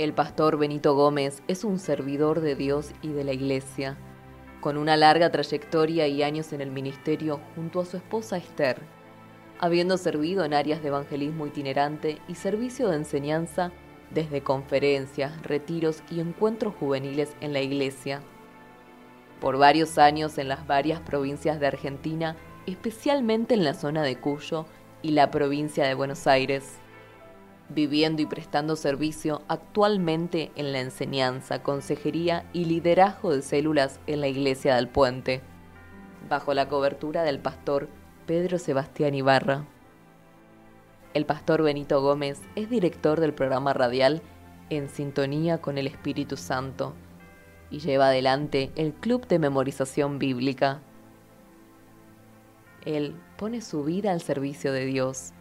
El pastor Benito Gómez es un servidor de Dios y de la Iglesia, con una larga trayectoria y años en el ministerio junto a su esposa Esther, habiendo servido en áreas de evangelismo itinerante y servicio de enseñanza desde conferencias, retiros y encuentros juveniles en la Iglesia. Por varios años en las varias provincias de Argentina, especialmente en la zona de Cuyo y la provincia de Buenos Aires viviendo y prestando servicio actualmente en la enseñanza, consejería y liderazgo de células en la Iglesia del Puente, bajo la cobertura del pastor Pedro Sebastián Ibarra. El pastor Benito Gómez es director del programa radial En Sintonía con el Espíritu Santo y lleva adelante el Club de Memorización Bíblica. Él pone su vida al servicio de Dios.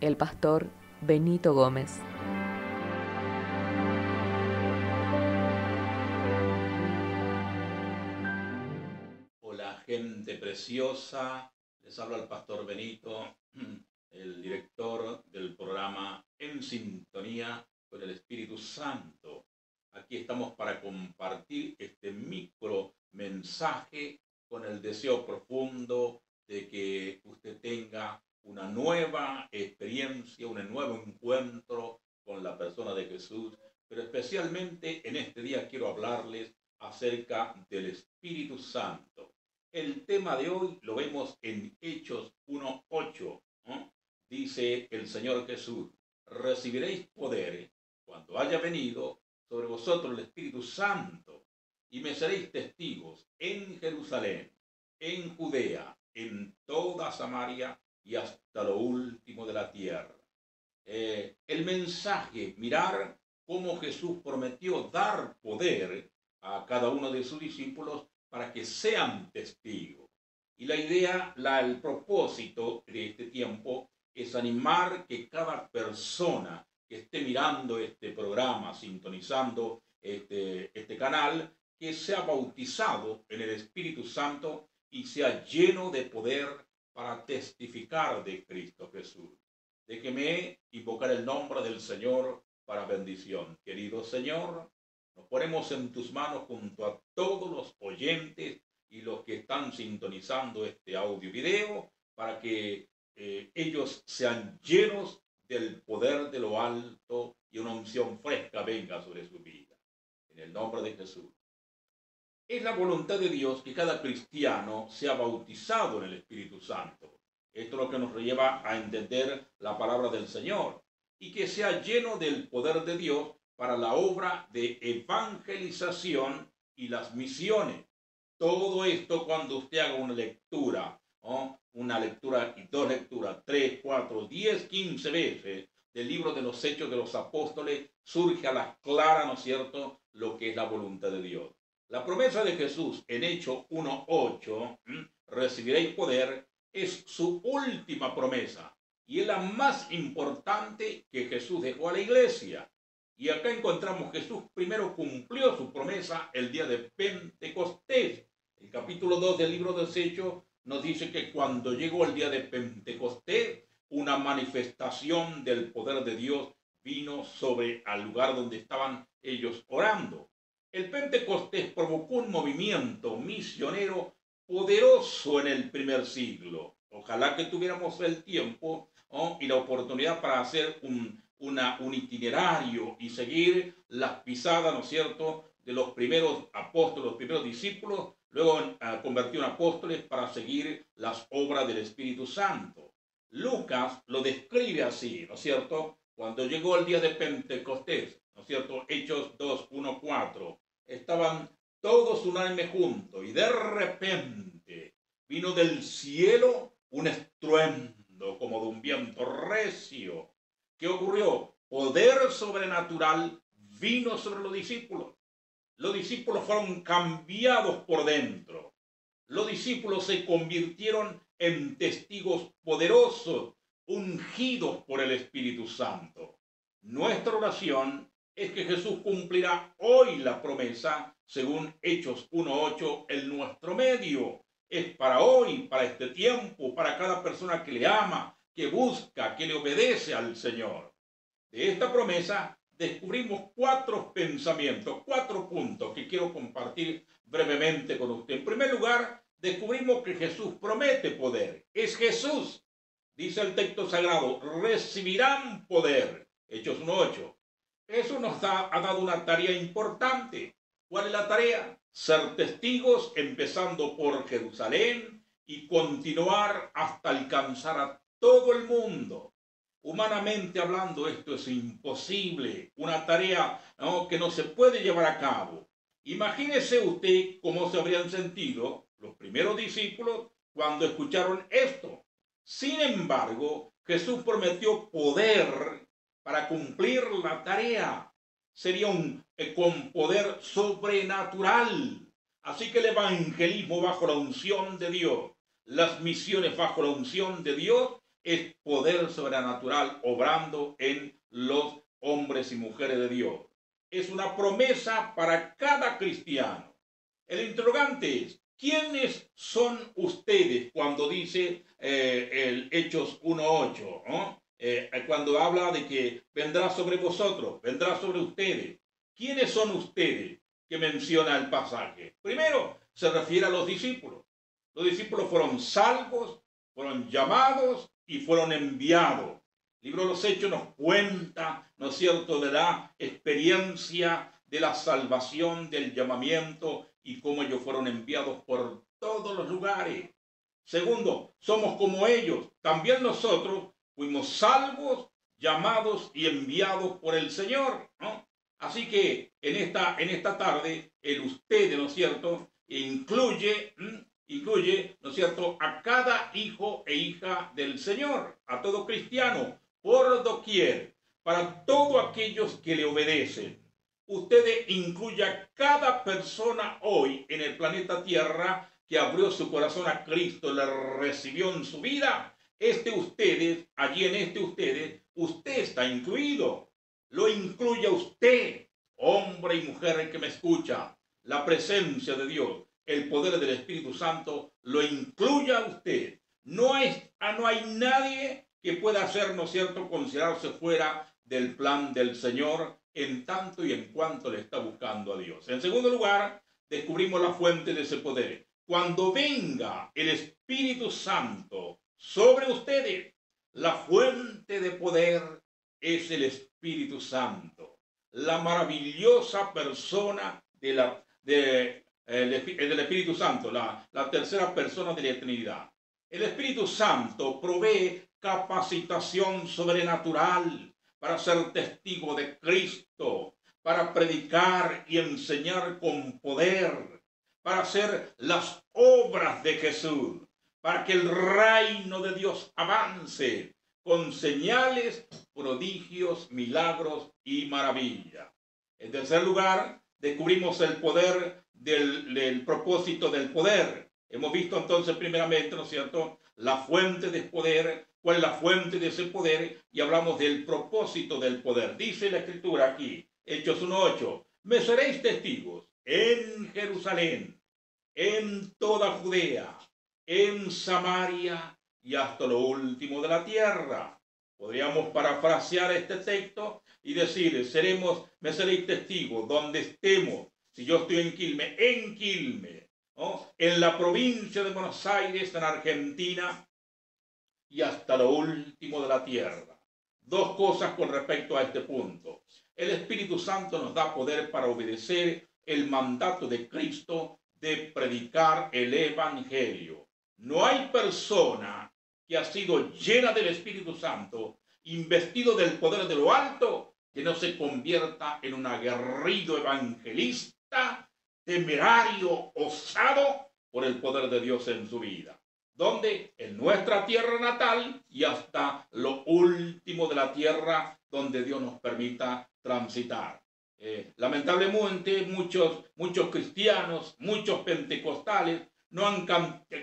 El pastor Benito Gómez. Hola gente preciosa, les habla el pastor Benito, el director del programa En Sintonía con el Espíritu Santo. Aquí estamos para compartir este micro mensaje con el deseo profundo de que usted tenga una nueva experiencia, un nuevo encuentro con la persona de Jesús, pero especialmente en este día quiero hablarles acerca del Espíritu Santo. El tema de hoy lo vemos en Hechos 1.8. Dice el Señor Jesús, recibiréis poder cuando haya venido sobre vosotros el Espíritu Santo y me seréis testigos en Jerusalén, en Judea, en toda Samaria y hasta lo último de la tierra. Eh, el mensaje, mirar cómo Jesús prometió dar poder a cada uno de sus discípulos para que sean testigos. Y la idea, la, el propósito de este tiempo es animar que cada persona que esté mirando este programa, sintonizando este, este canal, que sea bautizado en el Espíritu Santo y sea lleno de poder para testificar de Cristo Jesús. Déjeme invocar el nombre del Señor para bendición. Querido Señor, nos ponemos en tus manos junto a todos los oyentes y los que están sintonizando este audio video para que eh, ellos sean llenos del poder de lo alto y una unción fresca venga sobre su vida. En el nombre de Jesús. Es la voluntad de Dios que cada cristiano sea bautizado en el Espíritu Santo. Esto es lo que nos lleva a entender la palabra del Señor y que sea lleno del poder de Dios para la obra de evangelización y las misiones. Todo esto cuando usted haga una lectura, una lectura y dos lecturas, tres, cuatro, diez, quince veces del libro de los Hechos de los Apóstoles, surge a la clara, ¿no es cierto?, lo que es la voluntad de Dios. La promesa de Jesús en Hecho 1.8, recibiréis poder, es su última promesa y es la más importante que Jesús dejó a la iglesia. Y acá encontramos Jesús primero cumplió su promesa el día de Pentecostés. El capítulo 2 del libro de Hechos nos dice que cuando llegó el día de Pentecostés, una manifestación del poder de Dios vino sobre al lugar donde estaban ellos orando. El Pentecostés provocó un movimiento misionero poderoso en el primer siglo. Ojalá que tuviéramos el tiempo y la oportunidad para hacer un, itinerario y seguir las pisadas, ¿no es cierto?, de los primeros apóstoles, los primeros discípulos, luego uh, convertió en apóstoles para seguir las obras del Espíritu Santo. Lucas lo describe así, ¿no es cierto? Cuando llegó el día de Pentecostés, ¿no es cierto? Hechos 2, 1, 4 estaban todos unánime juntos y de repente vino del cielo un estruendo como de un viento recio. ¿Qué ocurrió? Poder sobrenatural vino sobre los discípulos. Los discípulos fueron cambiados por dentro. Los discípulos se convirtieron en testigos poderosos, ungidos por el Espíritu Santo. Nuestra oración es que Jesús cumplirá hoy la promesa, según Hechos 1.8, en nuestro medio. Es para hoy, para este tiempo, para cada persona que le ama, que busca, que le obedece al Señor. De esta promesa descubrimos cuatro pensamientos, cuatro puntos que quiero compartir brevemente con usted. En primer lugar, descubrimos que Jesús promete poder. Es Jesús, dice el texto sagrado, recibirán poder. Hechos 1.8. Eso nos ha dado una tarea importante. ¿Cuál es la tarea? Ser testigos empezando por Jerusalén y continuar hasta alcanzar a todo el mundo. Humanamente hablando, esto es imposible, una tarea que no se puede llevar a cabo. Imagínese usted cómo se habrían sentido los primeros discípulos cuando escucharon esto. Sin embargo, Jesús prometió poder para cumplir la tarea. Sería un eh, con poder sobrenatural. Así que el evangelismo bajo la unción de Dios, las misiones bajo la unción de Dios, es poder sobrenatural obrando en los hombres y mujeres de Dios. Es una promesa para cada cristiano. El interrogante es, ¿quiénes son ustedes cuando dice eh, Hechos 1.8? Eh, cuando habla de que vendrá sobre vosotros, vendrá sobre ustedes. ¿Quiénes son ustedes que menciona el pasaje? Primero, se refiere a los discípulos. Los discípulos fueron salvos, fueron llamados y fueron enviados. El libro de los Hechos nos cuenta, ¿no es cierto?, de la experiencia de la salvación, del llamamiento y cómo ellos fueron enviados por todos los lugares. Segundo, somos como ellos. También nosotros fuimos salvos, llamados y enviados por el Señor. ¿no? Así que en esta, en esta tarde, el usted, ¿no es cierto?, incluye incluye, ¿no es cierto?, a cada hijo e hija del Señor, a todo cristiano, por doquier, para todos aquellos que le obedecen. Usted incluye a cada persona hoy en el planeta Tierra que abrió su corazón a Cristo, le recibió en su vida. Este ustedes, allí en este ustedes, usted está incluido. Lo incluye usted, hombre y mujer que me escucha. La presencia de Dios el poder del Espíritu Santo lo incluya usted. No, ah, no hay nadie que pueda hacer, ¿no cierto?, considerarse fuera del plan del Señor en tanto y en cuanto le está buscando a Dios. En segundo lugar, descubrimos la fuente de ese poder. Cuando venga el Espíritu Santo sobre ustedes, la fuente de poder es el Espíritu Santo, la maravillosa persona de la, de el, del Espíritu Santo, la, la tercera persona de la Trinidad. El Espíritu Santo provee capacitación sobrenatural para ser testigo de Cristo, para predicar y enseñar con poder, para hacer las obras de Jesús, para que el reino de Dios avance con señales, prodigios, milagros y maravillas. En tercer lugar, descubrimos el poder del, propósito del poder. Hemos visto entonces primeramente, ¿no es cierto?, la fuente del poder, cuál es la fuente de ese poder, y hablamos del propósito del poder. Dice la escritura aquí, Hechos 1.8, me seréis testigos en Jerusalén, en toda Judea, en Samaria y hasta lo último de la tierra. Podríamos parafrasear este texto y decir, seremos, me seréis testigos donde estemos, si yo estoy en Quilme, en Quilme, en la provincia de Buenos Aires, en Argentina, y hasta lo último de la tierra. Dos cosas con respecto a este punto. El Espíritu Santo nos da poder para obedecer el mandato de Cristo de predicar el Evangelio. No hay persona que ha sido llena del Espíritu Santo, investido del poder de lo alto, que no se convierta en un aguerrido evangelista temerario, osado por el poder de Dios en su vida. Donde en nuestra tierra natal y hasta lo último de la tierra donde Dios nos permita transitar. Eh, lamentablemente muchos, muchos cristianos, muchos pentecostales no han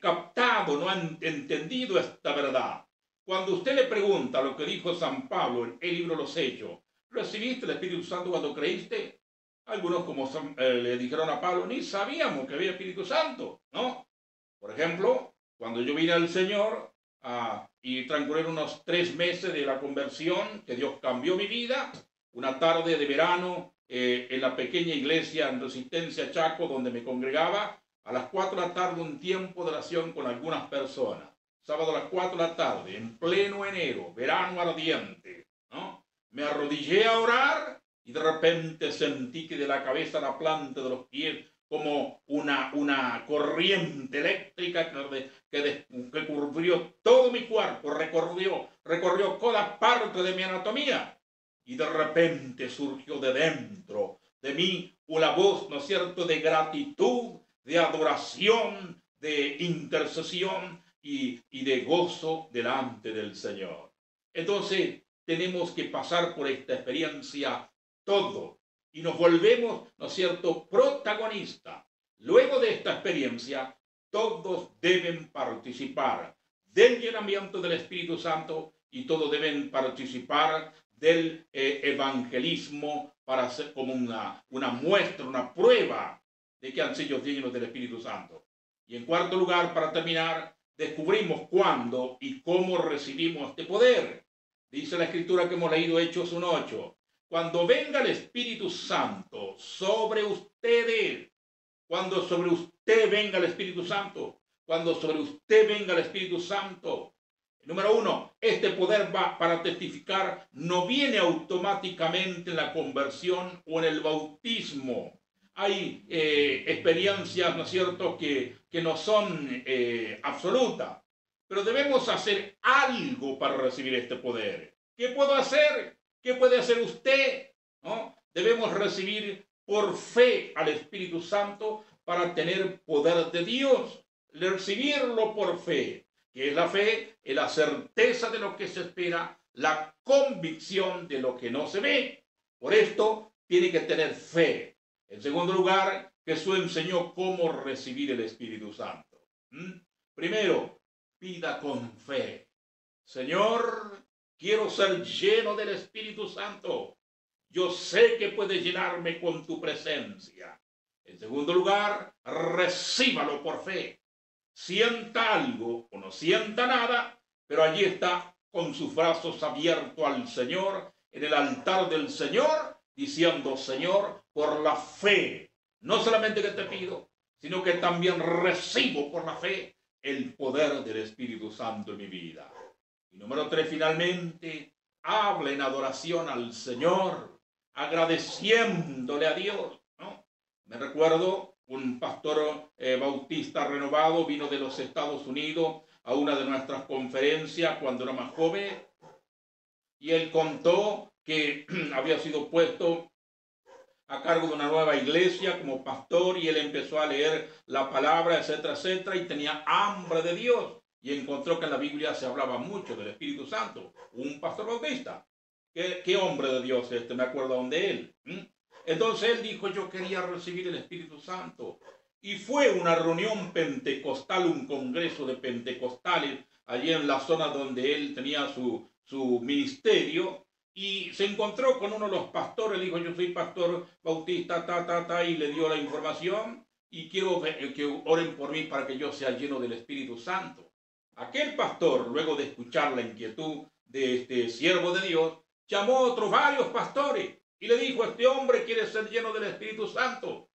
captado, no han entendido esta verdad. Cuando usted le pregunta lo que dijo San Pablo en el libro Los Hechos, ¿recibiste el Espíritu Santo cuando creíste? Algunos, como eh, le dijeron a Pablo, ni sabíamos que había Espíritu Santo, ¿no? Por ejemplo, cuando yo vine al Señor ah, y transcurrieron unos tres meses de la conversión, que Dios cambió mi vida, una tarde de verano eh, en la pequeña iglesia en Resistencia Chaco, donde me congregaba, a las 4 de la tarde un tiempo de oración con algunas personas. Sábado a las 4 de la tarde, en pleno enero, verano ardiente, ¿no? Me arrodillé a orar y de repente sentí que de la cabeza a la planta de los pies como una, una corriente eléctrica que, que, que cubrió todo mi cuerpo, recorrió, recorrió cada parte de mi anatomía. Y de repente surgió de dentro de mí una voz, ¿no es cierto?, de gratitud, de adoración, de intercesión y, y de gozo delante del Señor. Entonces, tenemos que pasar por esta experiencia todo y nos volvemos, ¿no es cierto?, protagonistas. Luego de esta experiencia, todos deben participar del llenamiento del Espíritu Santo y todos deben participar del eh, evangelismo para hacer como una, una muestra, una prueba de que han sido llenos del Espíritu Santo. Y en cuarto lugar, para terminar, descubrimos cuándo y cómo recibimos este poder. Dice la escritura que hemos leído Hechos 1.8 cuando venga el Espíritu Santo sobre ustedes, cuando sobre usted venga el Espíritu Santo, cuando sobre usted venga el Espíritu Santo. Número uno, este poder va para testificar, no viene automáticamente en la conversión o en el bautismo. Hay eh, experiencias, ¿no es cierto?, que, que no son eh, absolutas, pero debemos hacer algo para recibir este poder. ¿Qué puedo hacer? ¿Qué puede hacer usted? ¿No? Debemos recibir por fe al Espíritu Santo para tener poder de Dios. Recibirlo por fe, que es la fe, es la certeza de lo que se espera, la convicción de lo que no se ve. Por esto tiene que tener fe. En segundo lugar, Jesús enseñó cómo recibir el Espíritu Santo. ¿Mm? Primero, pida con fe. Señor, Quiero ser lleno del Espíritu Santo. Yo sé que puedes llenarme con tu presencia. En segundo lugar, recíbalo por fe. Sienta algo o no sienta nada, pero allí está con sus brazos abiertos al Señor, en el altar del Señor, diciendo, Señor, por la fe, no solamente que te pido, sino que también recibo por la fe el poder del Espíritu Santo en mi vida. Y número tres, finalmente, habla en adoración al Señor, agradeciéndole a Dios. ¿no? Me recuerdo un pastor eh, bautista renovado vino de los Estados Unidos a una de nuestras conferencias cuando era más joven y él contó que había sido puesto a cargo de una nueva iglesia como pastor y él empezó a leer la palabra, etcétera, etcétera, y tenía hambre de Dios y encontró que en la Biblia se hablaba mucho del Espíritu Santo. Un pastor bautista. ¿Qué, qué hombre de Dios este? Me acuerdo aún de él. Entonces él dijo, yo quería recibir el Espíritu Santo. Y fue una reunión pentecostal, un congreso de pentecostales, allí en la zona donde él tenía su, su ministerio. Y se encontró con uno de los pastores, le dijo, yo soy pastor bautista, ta, ta, ta, y le dio la información. Y quiero que oren por mí para que yo sea lleno del Espíritu Santo. Aquel pastor, luego de escuchar la inquietud de este siervo de Dios, llamó a otros varios pastores y le dijo, este hombre quiere ser lleno del Espíritu Santo.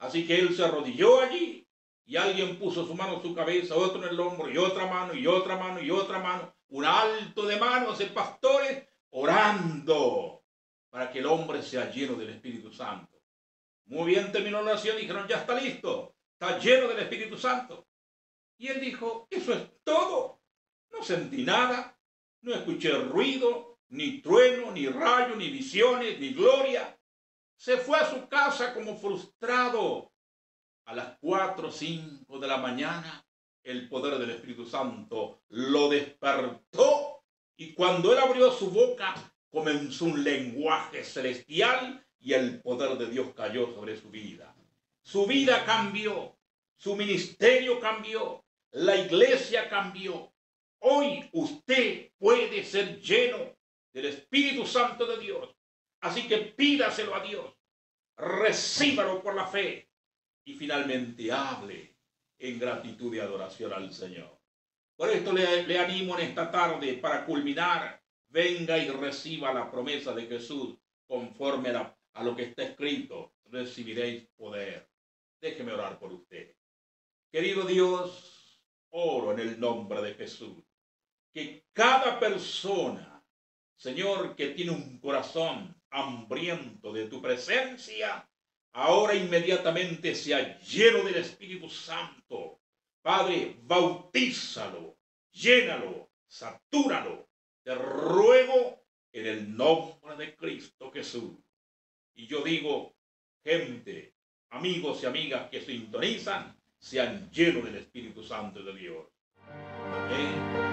Así que él se arrodilló allí y alguien puso su mano en su cabeza, otro en el hombro y otra mano y otra mano y otra mano, un alto de manos de pastores orando para que el hombre sea lleno del Espíritu Santo. Muy bien terminó la oración y dijeron, ya está listo, está lleno del Espíritu Santo. Y él dijo, eso es todo. No sentí nada, no escuché ruido, ni trueno, ni rayo, ni visiones, ni gloria. Se fue a su casa como frustrado. A las cuatro o cinco de la mañana, el poder del Espíritu Santo lo despertó y cuando él abrió su boca, comenzó un lenguaje celestial y el poder de Dios cayó sobre su vida. Su vida cambió, su ministerio cambió, la iglesia cambió. Hoy usted puede ser lleno del Espíritu Santo de Dios. Así que pídaselo a Dios. Recíbalo por la fe. Y finalmente hable en gratitud y adoración al Señor. Por esto le, animo en esta tarde para culminar. Venga y reciba la promesa de Jesús conforme a, a lo que está escrito, recibiréis poder. Déjeme orar por usted. Querido Dios, oro en el nombre de Jesús. Que cada persona, Señor, que tiene un corazón hambriento de tu presencia, ahora inmediatamente sea lleno del Espíritu Santo. Padre, bautízalo, llénalo, satúralo. Te ruego en el nombre de Cristo Jesús. Y yo digo, gente, amigos y amigas que sintonizan, sean llenos del Espíritu Santo de Dios. Amén.